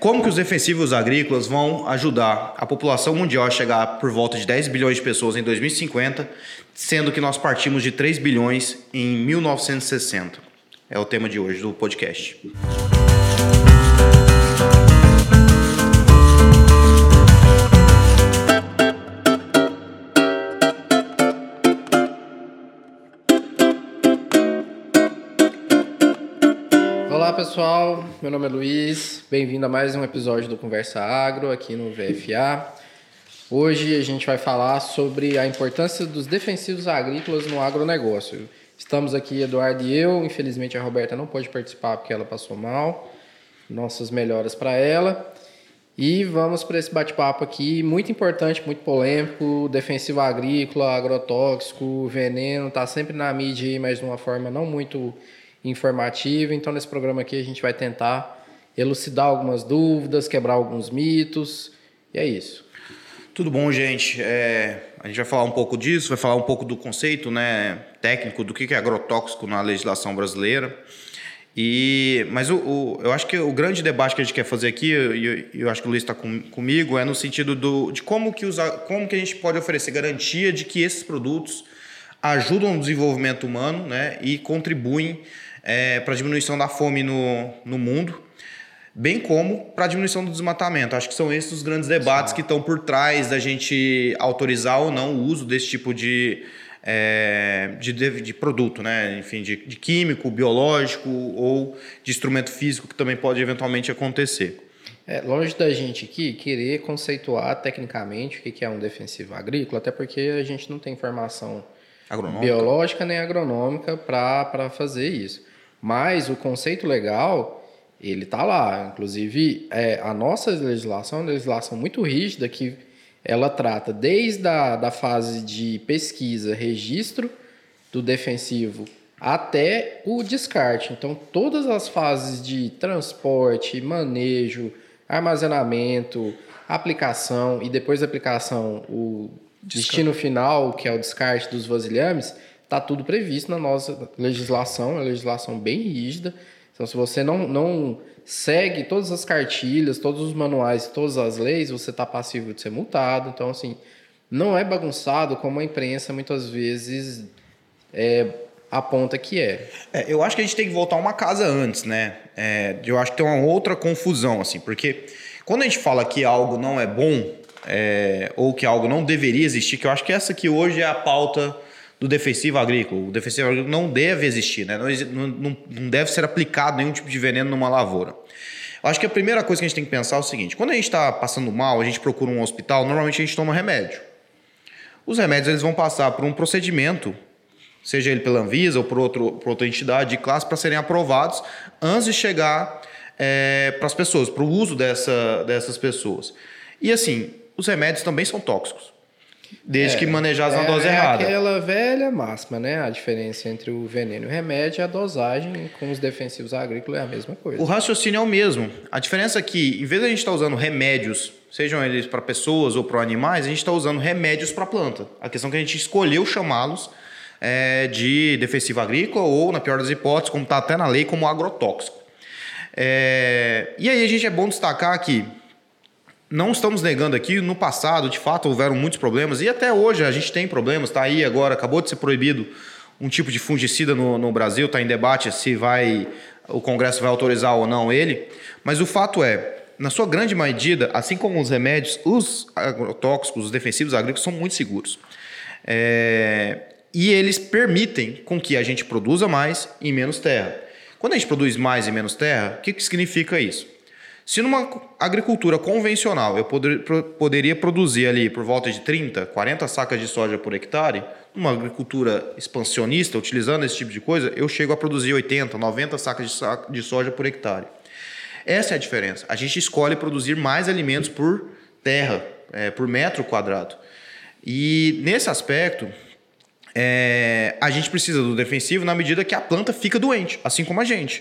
como que os defensivos agrícolas vão ajudar a população mundial a chegar por volta de 10 bilhões de pessoas em 2050, sendo que nós partimos de 3 bilhões em 1960? É o tema de hoje do podcast. Pessoal, meu nome é Luiz, bem-vindo a mais um episódio do Conversa Agro aqui no VFA. Hoje a gente vai falar sobre a importância dos defensivos agrícolas no agronegócio. Estamos aqui, Eduardo e eu, infelizmente a Roberta não pode participar porque ela passou mal, nossas melhoras para ela. E vamos para esse bate-papo aqui, muito importante, muito polêmico, defensivo agrícola, agrotóxico, veneno, está sempre na mídia, mas de uma forma não muito informativa. Então, nesse programa aqui, a gente vai tentar elucidar algumas dúvidas, quebrar alguns mitos. E é isso. Tudo bom, gente? É, a gente vai falar um pouco disso, vai falar um pouco do conceito né, técnico do que é agrotóxico na legislação brasileira. E, mas o, o, eu acho que o grande debate que a gente quer fazer aqui, e eu, eu, acho que o Luiz está com, comigo, é no sentido do, de como que, usar, como que a gente pode oferecer garantia de que esses produtos ajudam no desenvolvimento humano né, e contribuem é, para diminuição da fome no, no mundo, bem como para a diminuição do desmatamento. Acho que são esses os grandes debates Sim. que estão por trás da gente autorizar ou não o uso desse tipo de, é, de, de, produto, né? enfim, de, de químico, biológico ou de instrumento físico que também pode eventualmente acontecer. É, longe da gente aqui querer conceituar tecnicamente o que é um defensivo agrícola, até porque a gente não tem informação agronômica. biológica nem agronômica para fazer isso. Mas o conceito legal, ele está lá. Inclusive, é, a nossa legislação é uma legislação muito rígida que ela trata desde a da fase de pesquisa, registro do defensivo até o descarte. Então, todas as fases de transporte, manejo, armazenamento, aplicação e depois da aplicação, o destino final, que é o descarte dos vasilhames, Está tudo previsto na nossa legislação, é legislação bem rígida. Então, se você não, não segue todas as cartilhas, todos os manuais, todas as leis, você está passível de ser multado. Então, assim, não é bagunçado como a imprensa muitas vezes é, aponta que é. é. Eu acho que a gente tem que voltar uma casa antes, né? É, eu acho que tem uma outra confusão, assim, porque quando a gente fala que algo não é bom, é, ou que algo não deveria existir, que eu acho que essa que hoje é a pauta do defensivo agrícola. O defensivo agrícola não deve existir, né? não, não, não deve ser aplicado nenhum tipo de veneno numa lavoura. Eu acho que a primeira coisa que a gente tem que pensar é o seguinte: quando a gente está passando mal, a gente procura um hospital, normalmente a gente toma remédio. Os remédios eles vão passar por um procedimento, seja ele pela Anvisa ou por, outro, por outra entidade de classe, para serem aprovados antes de chegar é, para as pessoas, para o uso dessa, dessas pessoas. E assim, os remédios também são tóxicos. Desde é, que manejados é, na dose é errada. É aquela velha máxima, né? A diferença entre o veneno e o remédio é a dosagem. Com os defensivos agrícolas é a mesma coisa. O raciocínio é o mesmo. A diferença é que, em vez de a gente estar tá usando remédios, sejam eles para pessoas ou para animais, a gente está usando remédios para planta. A questão é que a gente escolheu chamá-los é, de defensivo agrícola ou, na pior das hipóteses, como está até na lei, como agrotóxico. É, e aí a gente é bom destacar que não estamos negando aqui, no passado, de fato, houveram muitos problemas, e até hoje a gente tem problemas, está aí agora, acabou de ser proibido um tipo de fungicida no, no Brasil, está em debate se vai o Congresso vai autorizar ou não ele, mas o fato é, na sua grande medida, assim como os remédios, os agrotóxicos, os defensivos agrícolas são muito seguros. É, e eles permitem com que a gente produza mais em menos terra. Quando a gente produz mais em menos terra, o que, que significa isso? Se numa agricultura convencional eu poder, poderia produzir ali por volta de 30, 40 sacas de soja por hectare, numa agricultura expansionista, utilizando esse tipo de coisa, eu chego a produzir 80, 90 sacas de, de soja por hectare. Essa é a diferença. A gente escolhe produzir mais alimentos por terra, é, por metro quadrado. E nesse aspecto, é, a gente precisa do defensivo na medida que a planta fica doente, assim como a gente.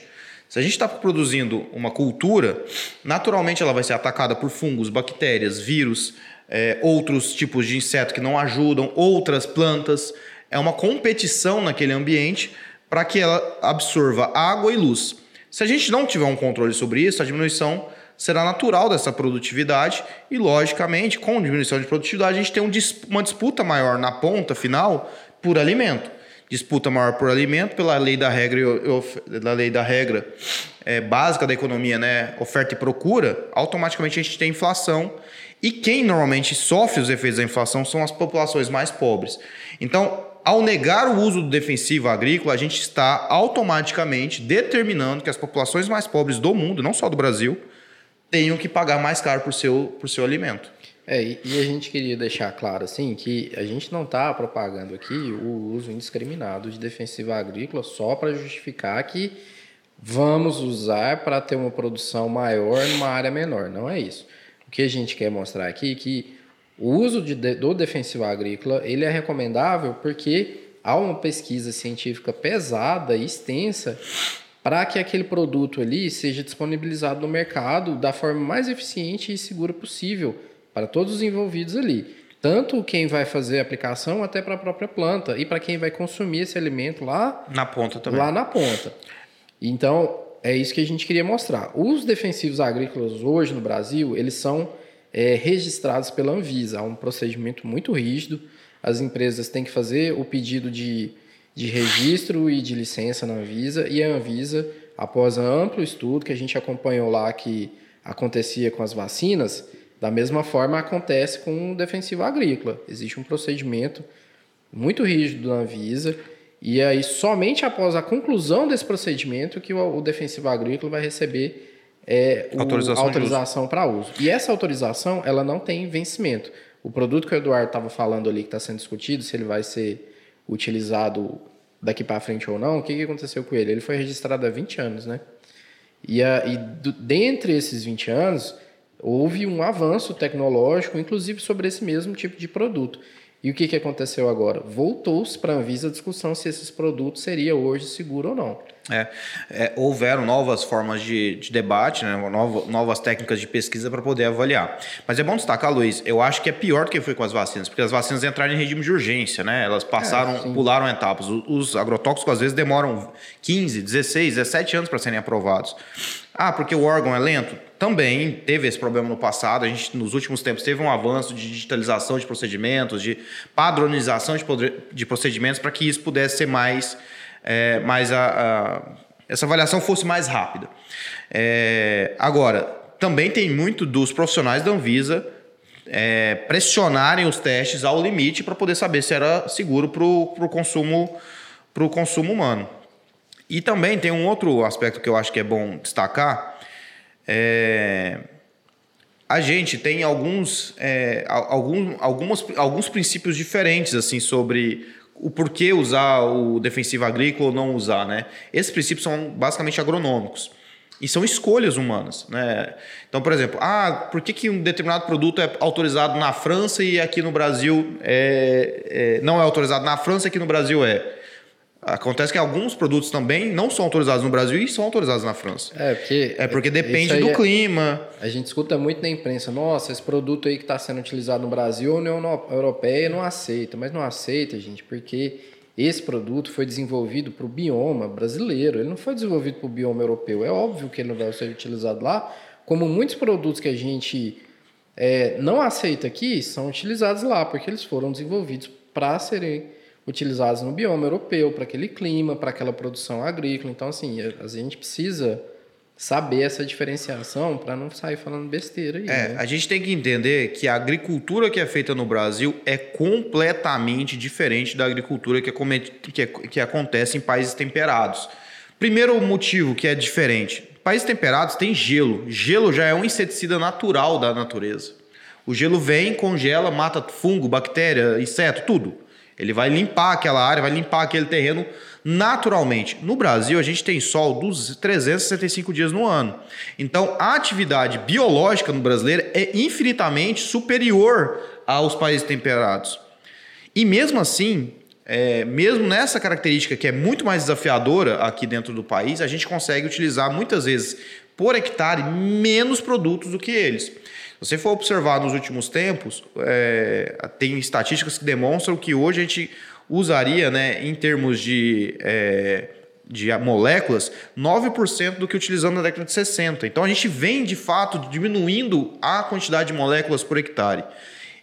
Se a gente está produzindo uma cultura, naturalmente ela vai ser atacada por fungos, bactérias, vírus, é, outros tipos de inseto que não ajudam, outras plantas. É uma competição naquele ambiente para que ela absorva água e luz. Se a gente não tiver um controle sobre isso, a diminuição será natural dessa produtividade e, logicamente, com diminuição de produtividade, a gente tem um, uma disputa maior na ponta final por alimento. Disputa maior por alimento pela lei da regra, da lei da regra é, básica da economia, né? oferta e procura, automaticamente a gente tem inflação. E quem normalmente sofre os efeitos da inflação são as populações mais pobres. Então, ao negar o uso do defensivo agrícola, a gente está automaticamente determinando que as populações mais pobres do mundo, não só do Brasil, tenham que pagar mais caro por seu, por seu alimento. É, e a gente queria deixar claro assim que a gente não está propagando aqui o uso indiscriminado de defensiva agrícola só para justificar que vamos usar para ter uma produção maior numa área menor. Não é isso. O que a gente quer mostrar aqui é que o uso de, do defensivo agrícola ele é recomendável porque há uma pesquisa científica pesada e extensa para que aquele produto ali seja disponibilizado no mercado da forma mais eficiente e segura possível para todos os envolvidos ali. Tanto quem vai fazer a aplicação até para a própria planta e para quem vai consumir esse alimento lá na ponta também. Lá na ponta. Então, é isso que a gente queria mostrar. Os defensivos agrícolas hoje no Brasil, eles são é, registrados pela Anvisa. Há um procedimento muito rígido. As empresas têm que fazer o pedido de de registro e de licença na Anvisa, e a Anvisa, após amplo estudo que a gente acompanhou lá que acontecia com as vacinas, da mesma forma acontece com o defensivo agrícola. Existe um procedimento muito rígido da Anvisa, e aí somente após a conclusão desse procedimento que o, defensivo agrícola vai receber é, o, autorização, autorização para uso. E essa autorização ela não tem vencimento. O produto que o Eduardo estava falando ali, que está sendo discutido, se ele vai ser utilizado daqui para frente ou não, o que, que aconteceu com ele? Ele foi registrado há 20 anos, né? E, a, e do, dentre esses 20 anos, houve um avanço tecnológico, inclusive sobre esse mesmo tipo de produto. E o que, que aconteceu agora? Voltou-se para a Anvisa a discussão se esses produtos seria hoje seguro ou não. É, é, houveram novas formas de, de debate, né, novas, novas técnicas de pesquisa para poder avaliar. Mas é bom destacar, Luiz, eu acho que é pior do que foi com as vacinas, porque as vacinas entraram em regime de urgência, né? Elas passaram, é, pularam etapas. Os, os agrotóxicos às vezes demoram 15, 16, 17 anos para serem aprovados. Ah, porque o órgão é lento? Também teve esse problema no passado. A gente, nos últimos tempos, teve um avanço de digitalização de procedimentos, de padronização de, de procedimentos para que isso pudesse ser mais é, mais a, a, essa avaliação fosse mais rápida. É, agora, também tem muito dos profissionais da Anvisa é, pressionarem os testes ao limite para poder saber se era seguro para o consumo, consumo humano. E também tem um outro aspecto que eu acho que é bom destacar. É, a gente tem alguns, é, alguns, algumas, alguns princípios diferentes assim sobre o porquê usar o defensivo agrícola ou não usar, né? Esses princípios são basicamente agronômicos e são escolhas humanas, né? Então, por exemplo, ah, por que, que um determinado produto é autorizado na França e aqui no Brasil é, é, não é autorizado na França e aqui no Brasil é? Acontece que alguns produtos também não são autorizados no Brasil e são autorizados na França. É porque, é porque depende do é, clima. A gente escuta muito na imprensa, nossa, esse produto aí que está sendo utilizado no Brasil, a União Europeia não aceita. Mas não aceita, gente, porque esse produto foi desenvolvido para o bioma brasileiro. Ele não foi desenvolvido para o bioma europeu. É óbvio que ele não vai ser utilizado lá. Como muitos produtos que a gente é, não aceita aqui são utilizados lá, porque eles foram desenvolvidos para serem utilizados no bioma europeu, para aquele clima, para aquela produção agrícola. Então, assim, a, gente precisa saber essa diferenciação para não sair falando besteira aí. É, né? a gente tem que entender que a agricultura que é feita no Brasil é completamente diferente da agricultura que, é, que, é, que acontece em países temperados. Primeiro motivo que é diferente: países temperados têm gelo. Gelo já é um inseticida natural da natureza. O gelo vem, congela, mata fungo, bactéria, inseto, tudo. Ele vai limpar aquela área, vai limpar aquele terreno naturalmente. No Brasil, a gente tem sol dos 365 dias no ano. Então, a atividade biológica no brasileiro é infinitamente superior aos países temperados. E mesmo assim, é, mesmo nessa característica que é muito mais desafiadora aqui dentro do país, a gente consegue utilizar muitas vezes por hectare menos produtos do que eles. Se você for observar nos últimos tempos, é, tem estatísticas que demonstram que hoje a gente usaria, né, em termos de, é, de moléculas 9% do que utilizando na década de 60. Então a gente vem de fato diminuindo a quantidade de moléculas por hectare.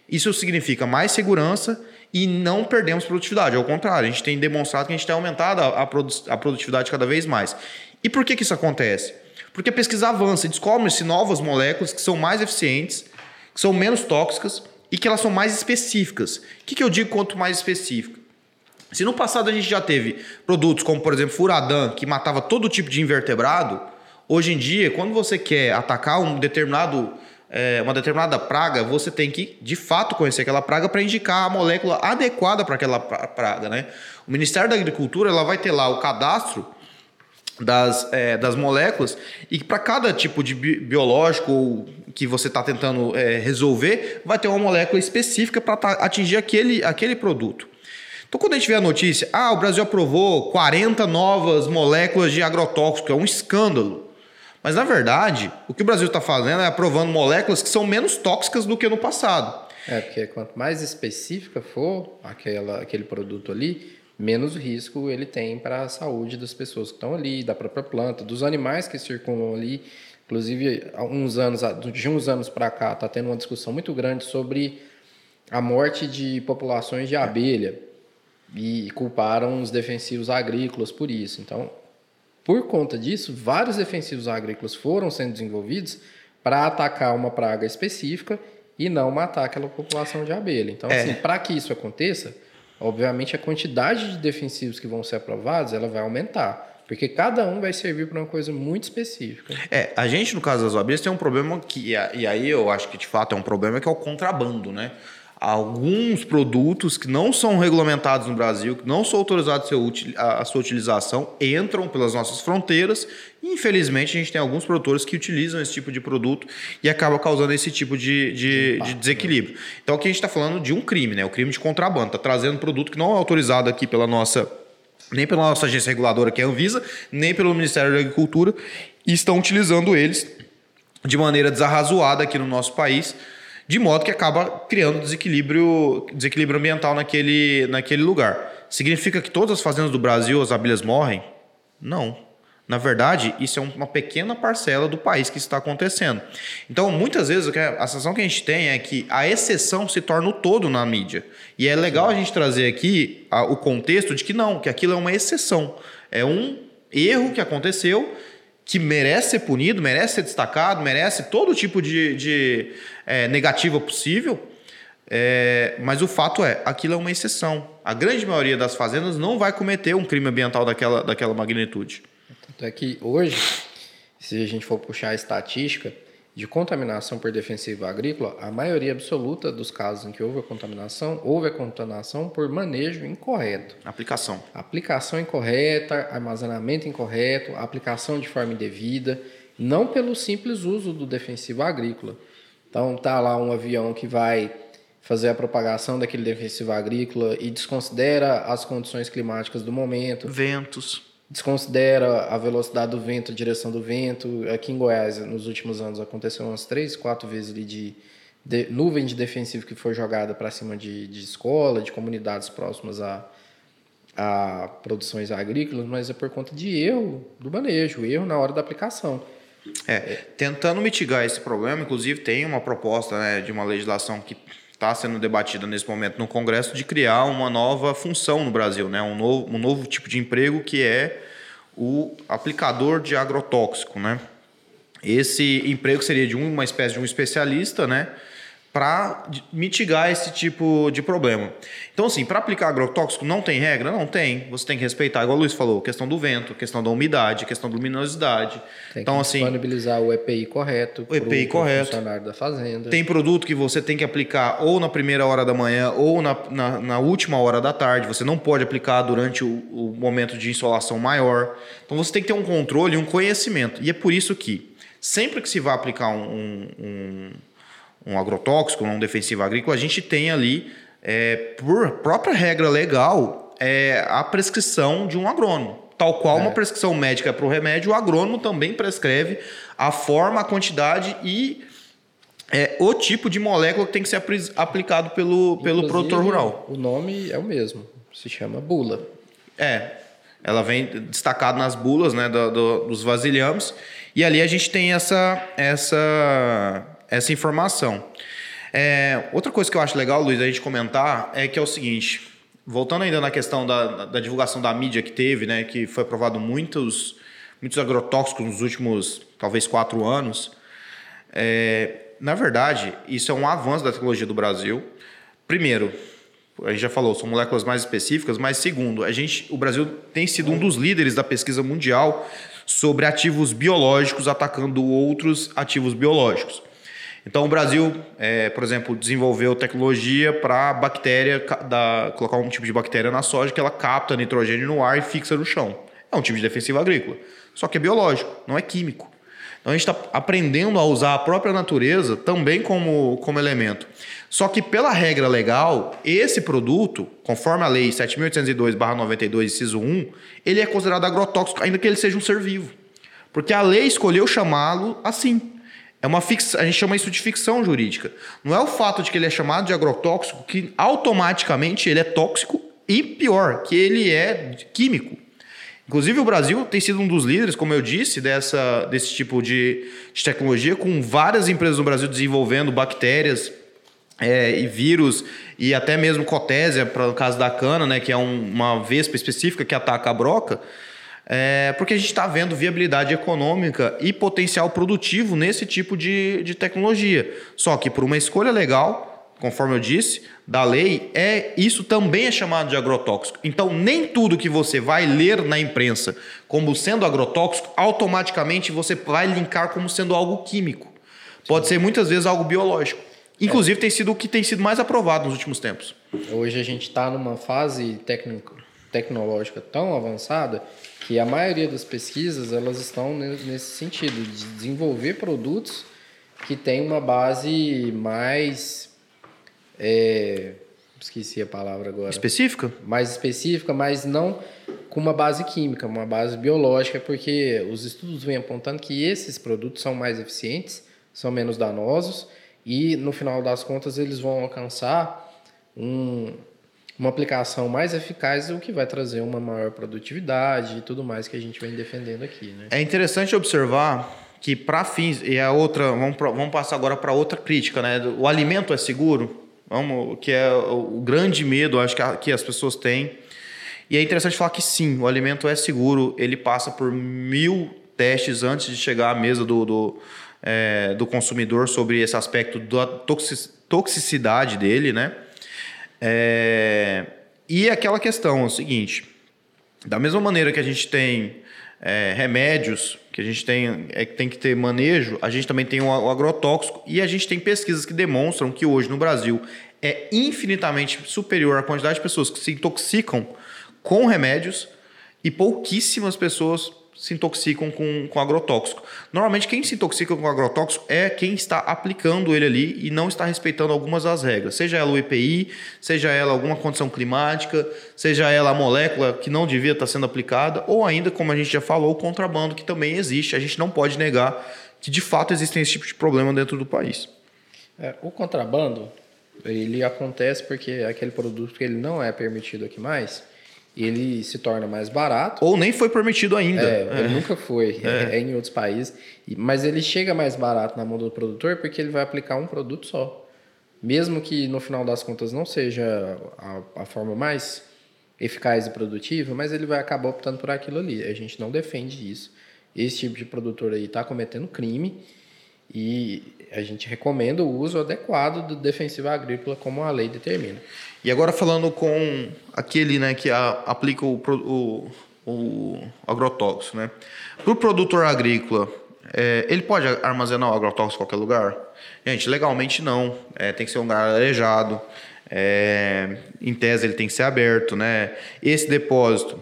Isso significa mais segurança e não perdemos produtividade. Ao contrário, a gente tem demonstrado que a gente tem aumentado a, a produtividade cada vez mais. E por que, que isso acontece? Porque a pesquisa avança e descobre-se novas moléculas que são mais eficientes, que são menos tóxicas e que elas são mais específicas. O que, que eu digo quanto mais específica? Se no passado a gente já teve produtos como, por exemplo, Furadan, que matava todo tipo de invertebrado, hoje em dia, quando você quer atacar um determinado, é, uma determinada praga, você tem que, de fato, conhecer aquela praga para indicar a molécula adequada para aquela praga. Né? O Ministério da Agricultura ela vai ter lá o cadastro das, é, das moléculas e para cada tipo de bi biológico que você está tentando é, resolver, vai ter uma molécula específica para atingir aquele, aquele produto. Então, quando a gente vê a notícia, ah, o Brasil aprovou 40 novas moléculas de agrotóxico, é um escândalo. Mas, na verdade, o que o Brasil está fazendo é aprovando moléculas que são menos tóxicas do que no passado. É, porque quanto mais específica for aquela, aquele produto ali, menos risco ele tem para a saúde das pessoas que estão ali, da própria planta, dos animais que circulam ali. Inclusive, uns anos, de uns anos para cá, está tendo uma discussão muito grande sobre a morte de populações de abelha e culparam os defensivos agrícolas por isso. Então, por conta disso, vários defensivos agrícolas foram sendo desenvolvidos para atacar uma praga específica e não matar aquela população de abelha. Então, é. assim, para que isso aconteça, obviamente a quantidade de defensivos que vão ser aprovados, ela vai aumentar. Porque cada um vai servir para uma coisa muito específica. É, a gente, no caso das abelhas, tem um problema que, e aí eu acho que de fato é um problema, que é o contrabando, né? Alguns produtos que não são regulamentados no Brasil, que não são autorizados a sua utilização, entram pelas nossas fronteiras. E, infelizmente, a gente tem alguns produtores que utilizam esse tipo de produto e acaba causando esse tipo de, de, de desequilíbrio. Então, aqui a gente está falando de um crime, né? O crime de contrabando. Está trazendo produto que não é autorizado aqui pela nossa. Nem pela nossa agência reguladora, que é a Anvisa, nem pelo Ministério da Agricultura, e estão utilizando eles de maneira desarrazoada aqui no nosso país de modo que acaba criando desequilíbrio, desequilíbrio ambiental naquele, naquele lugar. Significa que todas as fazendas do Brasil as abelhas morrem? Não. Na verdade, isso é uma pequena parcela do país que está acontecendo. Então, muitas vezes, a sensação que a gente tem é que a exceção se torna o todo na mídia. E é legal a gente trazer aqui o contexto de que não, que aquilo é uma exceção. É um erro que aconteceu que merece ser punido, merece ser destacado, merece todo tipo de, de é, negativa possível. É, mas o fato é, aquilo é uma exceção. A grande maioria das fazendas não vai cometer um crime ambiental daquela, daquela magnitude. Tanto é que hoje, se a gente for puxar a estatística, de contaminação por defensivo agrícola, a maioria absoluta dos casos em que houve a contaminação, houve a contaminação por manejo incorreto. Aplicação. Aplicação incorreta, armazenamento incorreto, aplicação de forma indevida, não pelo simples uso do defensivo agrícola. Então tá lá um avião que vai fazer a propagação daquele defensivo agrícola e desconsidera as condições climáticas do momento. Ventos desconsidera a velocidade do vento, a direção do vento. Aqui em Goiás, nos últimos anos, aconteceu umas três, quatro vezes de, de nuvem de defensivo que foi jogada para cima de, de escola, de comunidades próximas a, a produções agrícolas, mas é por conta de erro do manejo, erro na hora da aplicação. É, tentando mitigar esse problema, inclusive tem uma proposta né, de uma legislação que está sendo debatida nesse momento no Congresso de criar uma nova função no Brasil, né? um, novo, um novo tipo de emprego que é o aplicador de agrotóxico. Né? Esse emprego seria de uma espécie de um especialista, né? Para mitigar esse tipo de problema. Então, assim, para aplicar agrotóxico não tem regra? Não tem. Você tem que respeitar, igual o Luiz falou, questão do vento, questão da umidade, questão da luminosidade. Tem então, que assim, disponibilizar o EPI correto. O EPI pro, correto. funcionário da fazenda. Tem produto que você tem que aplicar ou na primeira hora da manhã ou na, na, na última hora da tarde. Você não pode aplicar durante o, o momento de insolação maior. Então, você tem que ter um controle e um conhecimento. E é por isso que sempre que se vai aplicar um, um um agrotóxico, um defensivo agrícola, a gente tem ali, é, por própria regra legal, é, a prescrição de um agrônomo. Tal qual é. uma prescrição médica para o remédio, o agrônomo também prescreve a forma, a quantidade e é, o tipo de molécula que tem que ser aplicado pelo, pelo produtor rural. O nome é o mesmo, se chama bula. É, ela vem destacada nas bulas né, do, do, dos vasilhames, e ali a gente tem essa, essa, essa informação. É, outra coisa que eu acho legal, Luiz, a gente comentar é que é o seguinte, voltando ainda na questão da, da divulgação da mídia que teve, né, que foi aprovado muitos, muitos agrotóxicos nos últimos, talvez, quatro anos, é, na verdade, isso é um avanço da tecnologia do Brasil. Primeiro, a gente já falou, são moléculas mais específicas, mas segundo, a gente, o Brasil tem sido um dos líderes da pesquisa mundial sobre ativos biológicos atacando outros ativos biológicos. Então, o Brasil, é, por exemplo, desenvolveu tecnologia para bactéria, da, colocar um tipo de bactéria na soja que ela capta nitrogênio no ar e fixa no chão. É um tipo de defensivo agrícola. Só que é biológico, não é químico. Então, a gente está aprendendo a usar a própria natureza também como, como elemento. Só que, pela regra legal, esse produto, conforme a lei 7.802-92, inciso 1, ele é considerado agrotóxico, ainda que ele seja um ser vivo. Porque a lei escolheu chamá-lo assim. É uma fix... A gente chama isso de ficção jurídica. Não é o fato de que ele é chamado de agrotóxico que automaticamente ele é tóxico e pior, que ele é químico. Inclusive o Brasil tem sido um dos líderes, como eu disse, dessa, desse tipo de, de tecnologia, com várias empresas no Brasil desenvolvendo bactérias é, e vírus e até mesmo cotésia, para o caso da cana, né, que é um, uma vespa específica que ataca a broca é, porque a gente está vendo viabilidade econômica e potencial produtivo nesse tipo de, de tecnologia. Só que por uma escolha legal, conforme eu disse, da lei, é isso também é chamado de agrotóxico. Então, nem tudo que você vai ler na imprensa como sendo agrotóxico, automaticamente você vai linkar como sendo algo químico. Pode ser muitas vezes algo biológico. Inclusive, é. tem sido o que tem sido mais aprovado nos últimos tempos. Hoje a gente está numa fase técnico, tecnológica tão avançada que a maioria das pesquisas elas estão nesse sentido de desenvolver produtos que têm uma base mais é, esqueci a palavra agora. Específica? Mais específica mas não com uma base química uma base biológica porque os estudos vêm apontando que esses produtos são mais eficientes são menos danosos e no final das contas eles vão alcançar um, uma aplicação mais eficaz, o que vai trazer uma maior produtividade e tudo mais que a gente vem defendendo aqui. Né? É interessante observar que para fins e a outra vamos, vamos passar agora para outra crítica, né? O alimento é seguro, vamos, que é o grande medo, acho que, que as pessoas têm. E é interessante falar que sim, o alimento é seguro, ele passa por mil testes antes de chegar à mesa do, do, é, do consumidor sobre esse aspecto da toxicidade dele, né? É, e aquela questão é o seguinte: da mesma maneira que a gente tem é, remédios, que a gente tem, é, tem que ter manejo, a gente também tem o, o agrotóxico e a gente tem pesquisas que demonstram que hoje no Brasil é infinitamente superior a quantidade de pessoas que se intoxicam com remédios e pouquíssimas pessoas se intoxicam com, com agrotóxico. Normalmente, quem se intoxica com agrotóxico é quem está aplicando ele ali e não está respeitando algumas das regras, seja ela o EPI, seja ela alguma condição climática, seja ela a molécula que não devia estar sendo aplicada, ou ainda, como a gente já falou, o contrabando, que também existe. A gente não pode negar que de fato existem esse tipo de problema dentro do país. É, o contrabando, ele acontece porque aquele produto que ele não é permitido aqui mais ele se torna mais barato. Ou nem foi permitido ainda. É, é. Ele nunca foi, é. é. em outros países. Mas ele chega mais barato na mão do produtor porque ele vai aplicar um produto só. Mesmo que no final das contas não seja a, a forma mais eficaz e produtiva, mas ele vai acabar optando por aquilo ali. A gente não defende isso. Esse tipo de produtor aí está cometendo crime e a gente recomenda o uso adequado do defensivo agrícola como a lei determina. E agora falando com aquele né, que a, aplica o, o, o agrotóxico, né? Para o produtor agrícola, é, ele pode armazenar o agrotóxico em qualquer lugar? Gente, legalmente não. É, tem que ser um lugar arejado. É, em tese ele tem que ser aberto, né? Esse depósito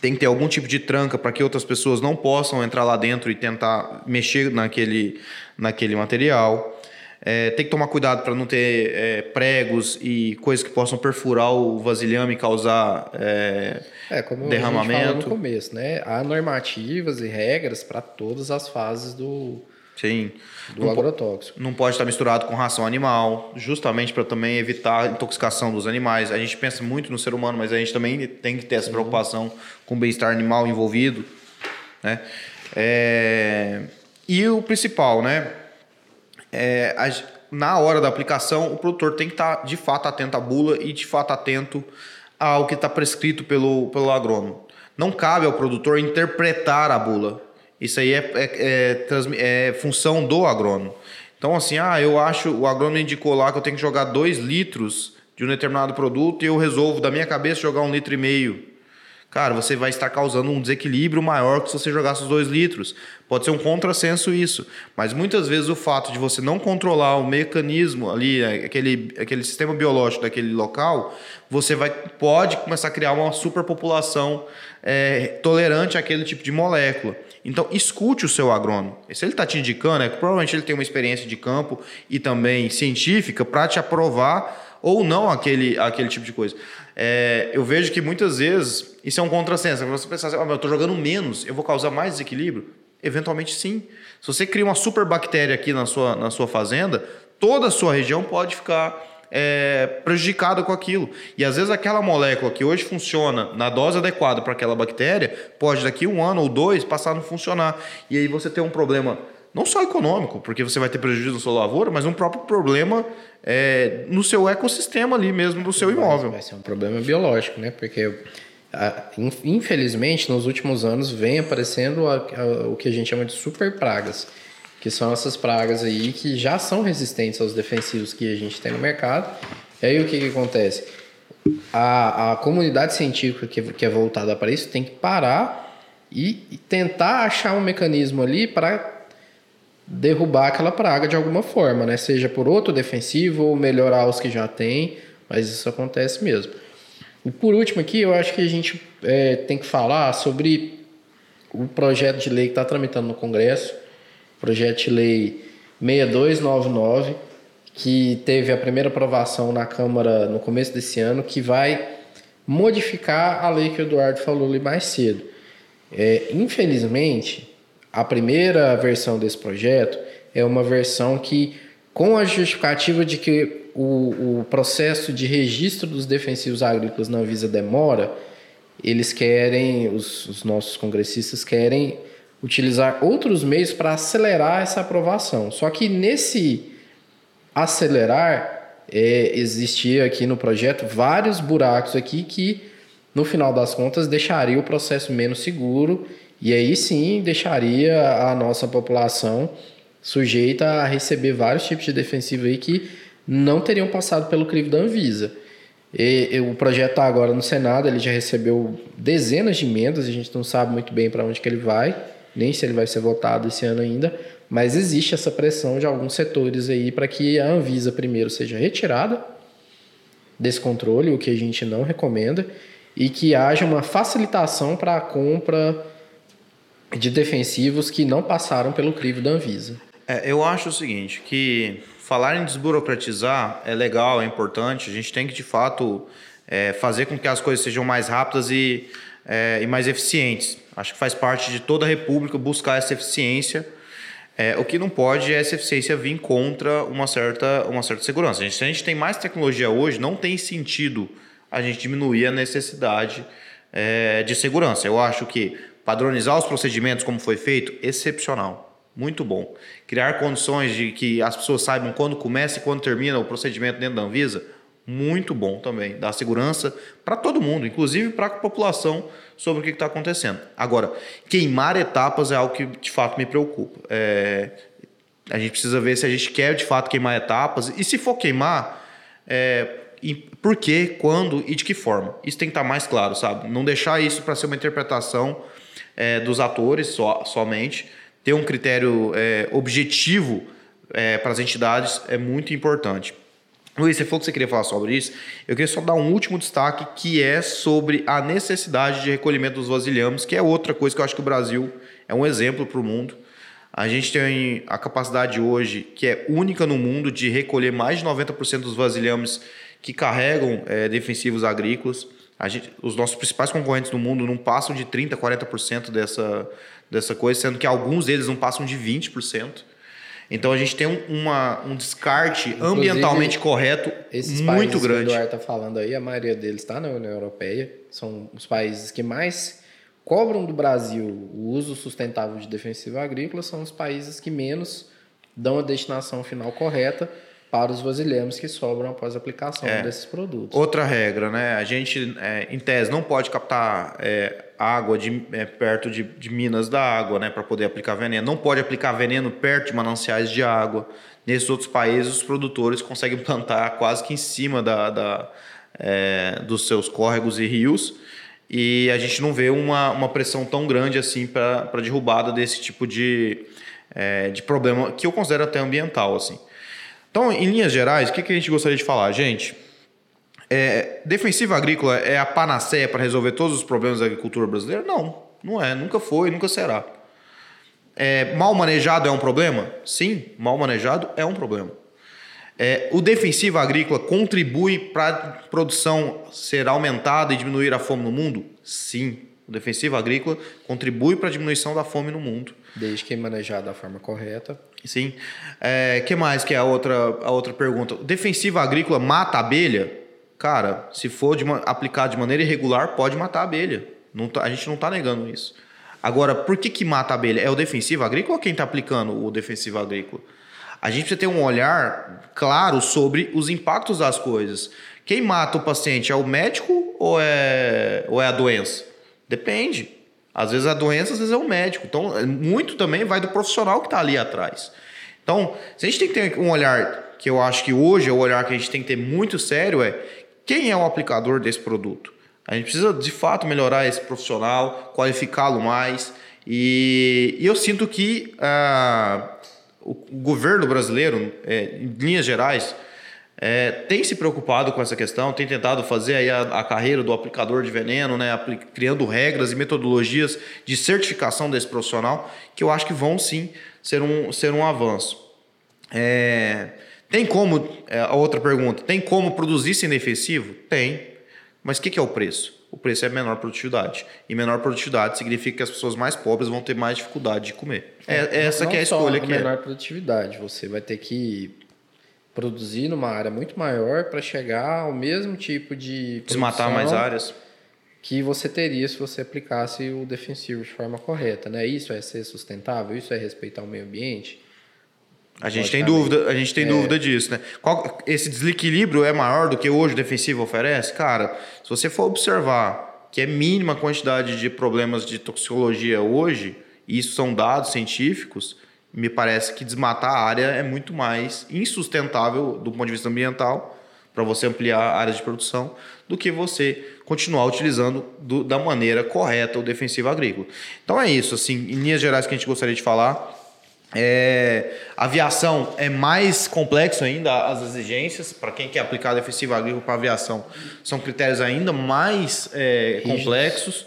tem que ter algum tipo de tranca para que outras pessoas não possam entrar lá dentro e tentar mexer naquele, naquele material. É, tem que tomar cuidado para não ter é, pregos e coisas que possam perfurar o vasilhame e causar é, é como derramamento. No começo, né? Há normativas e regras para todas as fases do, Sim. Do não agrotóxico. Não pode estar misturado com ração animal, justamente para também evitar a intoxicação dos animais. A gente pensa muito no ser humano, mas a gente também tem que ter essa preocupação com o bem-estar animal envolvido. Né? É... E o principal, né? É, na hora da aplicação, o produtor tem que estar de fato atento à bula e de fato atento ao que está prescrito pelo, pelo agrônomo. Não cabe ao produtor interpretar a bula. Isso aí é, é, é, é função do agrônomo. Então, assim, ah, eu acho, o agrônomo indicou lá que eu tenho que jogar 2 litros de um determinado produto e eu resolvo da minha cabeça jogar um litro e meio cara, você vai estar causando um desequilíbrio maior que se você jogasse os dois litros. Pode ser um contrassenso isso, mas muitas vezes o fato de você não controlar o mecanismo ali, aquele, aquele sistema biológico daquele local, você vai, pode começar a criar uma superpopulação é, tolerante àquele tipo de molécula. Então, escute o seu agrônomo. Se ele está te indicando, é que provavelmente ele tem uma experiência de campo e também científica para te aprovar ou não aquele, aquele tipo de coisa. É, eu vejo que muitas vezes isso é um contrassenso. Você pensar assim, oh, eu estou jogando menos, eu vou causar mais desequilíbrio? Eventualmente sim. Se você cria uma super bactéria aqui na sua, na sua fazenda, toda a sua região pode ficar é, prejudicada com aquilo. E às vezes aquela molécula que hoje funciona na dose adequada para aquela bactéria, pode daqui um ano ou dois passar a não funcionar. E aí você tem um problema não só econômico, porque você vai ter prejuízo na sua lavoura, mas um próprio problema é, no seu ecossistema ali mesmo do seu imóvel. Vai ser um problema biológico, né? Porque infelizmente nos últimos anos vem aparecendo a, a, o que a gente chama de super pragas, que são essas pragas aí que já são resistentes aos defensivos que a gente tem no mercado. E aí o que, que acontece? A, a comunidade científica que, que é voltada para isso tem que parar e, e tentar achar um mecanismo ali para derrubar aquela praga de alguma forma, né? Seja por outro defensivo ou melhorar os que já tem, mas isso acontece mesmo. E por último aqui, eu acho que a gente é, tem que falar sobre o projeto de lei que está tramitando no Congresso, projeto de lei 6299, que teve a primeira aprovação na Câmara no começo desse ano, que vai modificar a lei que o Eduardo falou ali mais cedo. É, infelizmente, a primeira versão desse projeto é uma versão que, com a justificativa de que o, o processo de registro dos defensivos agrícolas na Anvisa demora, eles querem, os, os nossos congressistas querem utilizar outros meios para acelerar essa aprovação. Só que nesse acelerar, é, existia aqui no projeto vários buracos aqui que, no final das contas, deixaria o processo menos seguro e aí sim deixaria a nossa população sujeita a receber vários tipos de defensivo aí que não teriam passado pelo crivo da Anvisa. E, e, o projeto está agora no Senado, ele já recebeu dezenas de emendas, a gente não sabe muito bem para onde que ele vai, nem se ele vai ser votado esse ano ainda, mas existe essa pressão de alguns setores aí para que a Anvisa primeiro seja retirada desse controle, o que a gente não recomenda, e que haja uma facilitação para a compra de defensivos que não passaram pelo crivo da Anvisa. É, eu acho o seguinte, que falar em desburocratizar é legal, é importante. A gente tem que, de fato, é, fazer com que as coisas sejam mais rápidas e, é, e mais eficientes. Acho que faz parte de toda a República buscar essa eficiência. É, o que não pode é essa eficiência vir contra uma certa, uma certa segurança. A gente, se a gente tem mais tecnologia hoje, não tem sentido a gente diminuir a necessidade é, de segurança. Eu acho que Padronizar os procedimentos como foi feito, excepcional. Muito bom. Criar condições de que as pessoas saibam quando começa e quando termina o procedimento dentro da Anvisa, muito bom também. Dá segurança para todo mundo, inclusive para a população, sobre o que está acontecendo. Agora, queimar etapas é algo que de fato me preocupa. É, a gente precisa ver se a gente quer de fato queimar etapas e se for queimar, é, por que, quando e de que forma. Isso tem que estar tá mais claro, sabe? Não deixar isso para ser uma interpretação é, dos atores so, somente. Ter um critério é, objetivo é, para as entidades é muito importante. Luiz, você falou que você queria falar sobre isso. Eu queria só dar um último destaque que é sobre a necessidade de recolhimento dos vasilhames, que é outra coisa que eu acho que o Brasil é um exemplo para o mundo. A gente tem a capacidade hoje, que é única no mundo, de recolher mais de 90% dos vasilhames que carregam é, defensivos agrícolas. Gente, os nossos principais concorrentes no mundo não passam de 30%, 40% dessa, dessa coisa, sendo que alguns deles não passam de 20%. Então a gente tem um, uma, um descarte Inclusive, ambientalmente correto esses muito grande. Que o Eduardo está falando aí, a maioria deles está na União Europeia, são os países que mais cobram do Brasil o uso sustentável de defensivo agrícola, são os países que menos dão a destinação final correta para os vasilhames que sobram após a aplicação é. desses produtos. Outra regra, né? A gente, é, em tese, não pode captar é, água de, é, perto de, de, minas da água, né? Para poder aplicar veneno. Não pode aplicar veneno perto de mananciais de água. Nesses outros países, os produtores conseguem plantar quase que em cima da, da é, dos seus córregos e rios. E a gente não vê uma, uma pressão tão grande assim para derrubada desse tipo de, é, de problema, que eu considero até ambiental. assim. Então, em linhas gerais, o que, que a gente gostaria de falar? Gente, é, defensiva agrícola é a panaceia para resolver todos os problemas da agricultura brasileira? Não, não é, nunca foi, nunca será. É, mal manejado é um problema? Sim, mal manejado é um problema. É, o defensivo agrícola contribui para a produção ser aumentada e diminuir a fome no mundo? Sim, o defensivo agrícola contribui para a diminuição da fome no mundo. Desde que manejado da forma correta. Sim. É, que mais que é a outra, a outra pergunta? Defensiva agrícola mata a abelha? Cara, se for de uma, aplicado de maneira irregular, pode matar a abelha. Não tá, a gente não está negando isso. Agora, por que, que mata a abelha? É o defensivo agrícola ou quem está aplicando o defensivo agrícola? A gente precisa ter um olhar claro sobre os impactos das coisas. Quem mata o paciente é o médico ou é, ou é a doença? Depende. Às vezes a doença, às vezes é o médico. Então, muito também vai do profissional que está ali atrás. Então, se a gente tem que ter um olhar que eu acho que hoje é o olhar que a gente tem que ter muito sério é quem é o aplicador desse produto. A gente precisa de fato melhorar esse profissional, qualificá-lo mais. E, e, eu sinto que ah, o governo brasileiro, é, em linhas gerais, é, tem se preocupado com essa questão, tem tentado fazer aí a, a carreira do aplicador de veneno, né, criando regras e metodologias de certificação desse profissional, que eu acho que vão sim ser um, ser um avanço. É, tem como, é, a outra pergunta, tem como produzir sem defensivo? Tem, mas o que, que é o preço? O preço é menor produtividade. E menor produtividade significa que as pessoas mais pobres vão ter mais dificuldade de comer. É, é essa que é a escolha que menor é. produtividade, você vai ter que produzir numa área muito maior para chegar ao mesmo tipo de desmatar mais áreas que você teria se você aplicasse o defensivo de forma correta, né? Isso é ser sustentável, isso é respeitar o meio ambiente. A gente tem dúvida, a gente tem é. dúvida disso, né? Qual, esse desequilíbrio é maior do que hoje o defensivo oferece? Cara, se você for observar que é mínima quantidade de problemas de toxicologia hoje, e isso são dados científicos, me parece que desmatar a área é muito mais insustentável do ponto de vista ambiental para você ampliar áreas de produção do que você continuar utilizando do, da maneira correta o defensivo agrícola. Então é isso, assim, em linhas gerais que a gente gostaria de falar. É, aviação é mais complexo ainda as exigências para quem quer aplicar defensivo agrícola para aviação são critérios ainda mais é, complexos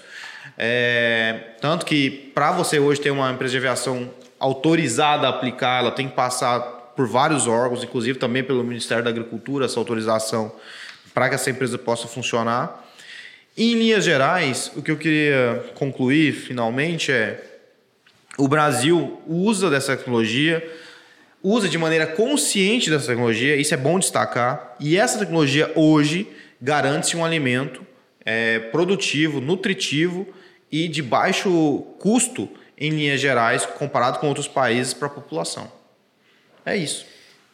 é, tanto que para você hoje ter uma empresa de aviação autorizada a aplicar, ela tem que passar por vários órgãos, inclusive também pelo Ministério da Agricultura, essa autorização para que essa empresa possa funcionar. Em linhas gerais, o que eu queria concluir finalmente é o Brasil usa dessa tecnologia, usa de maneira consciente dessa tecnologia, isso é bom destacar, e essa tecnologia hoje garante um alimento é, produtivo, nutritivo e de baixo custo em linhas gerais, comparado com outros países para a população. É isso.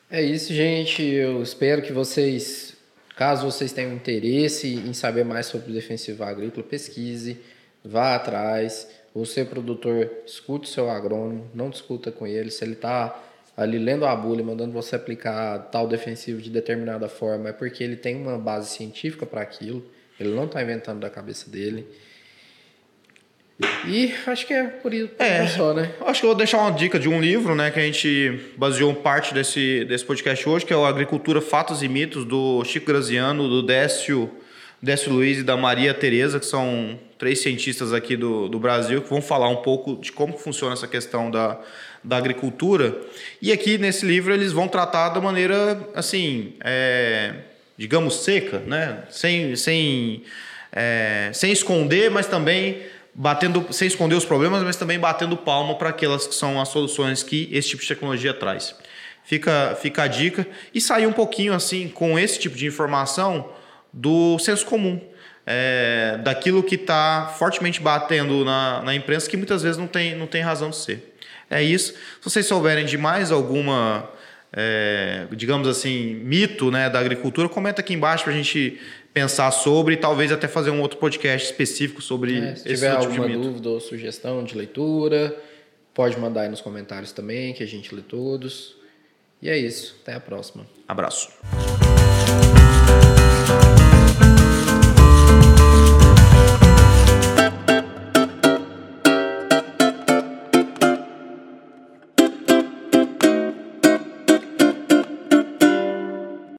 É isso, gente. Eu espero que vocês, caso vocês tenham interesse em saber mais sobre o defensivo agrícola, pesquise, vá atrás. Você, produtor, escute o seu agrônomo, não discuta com ele. Se ele está ali lendo a bula e mandando você aplicar tal defensivo de determinada forma, é porque ele tem uma base científica para aquilo. Ele não está inventando da cabeça dele. E acho que é por isso é, só, né? Acho que eu vou deixar uma dica de um livro, né, que a gente baseou parte desse, desse podcast hoje, que é o Agricultura, Fatos e Mitos, do Chico Graziano, do Décio, Décio Luiz e da Maria Tereza, que são três cientistas aqui do, do Brasil, que vão falar um pouco de como funciona essa questão da, da agricultura. E aqui nesse livro eles vão tratar da maneira, assim, é, digamos, seca, né? Sem, sem, é, sem esconder, mas também batendo, sem esconder os problemas, mas também batendo palma para aquelas que são as soluções que esse tipo de tecnologia traz. Fica, fica a dica e sair um pouquinho assim com esse tipo de informação do senso comum. É, daquilo que está fortemente batendo na, na imprensa, que muitas vezes não tem, não tem razão de ser. É isso. Se vocês souberem de mais alguma, é, digamos assim, mito né, da agricultura, comenta aqui embaixo para a gente pensar sobre e talvez até fazer um outro podcast específico sobre é, se esse tiver tipo alguma dúvida ou sugestão de leitura, pode mandar aí nos comentários também, que a gente lê todos. E é isso. Até a próxima. Abraço.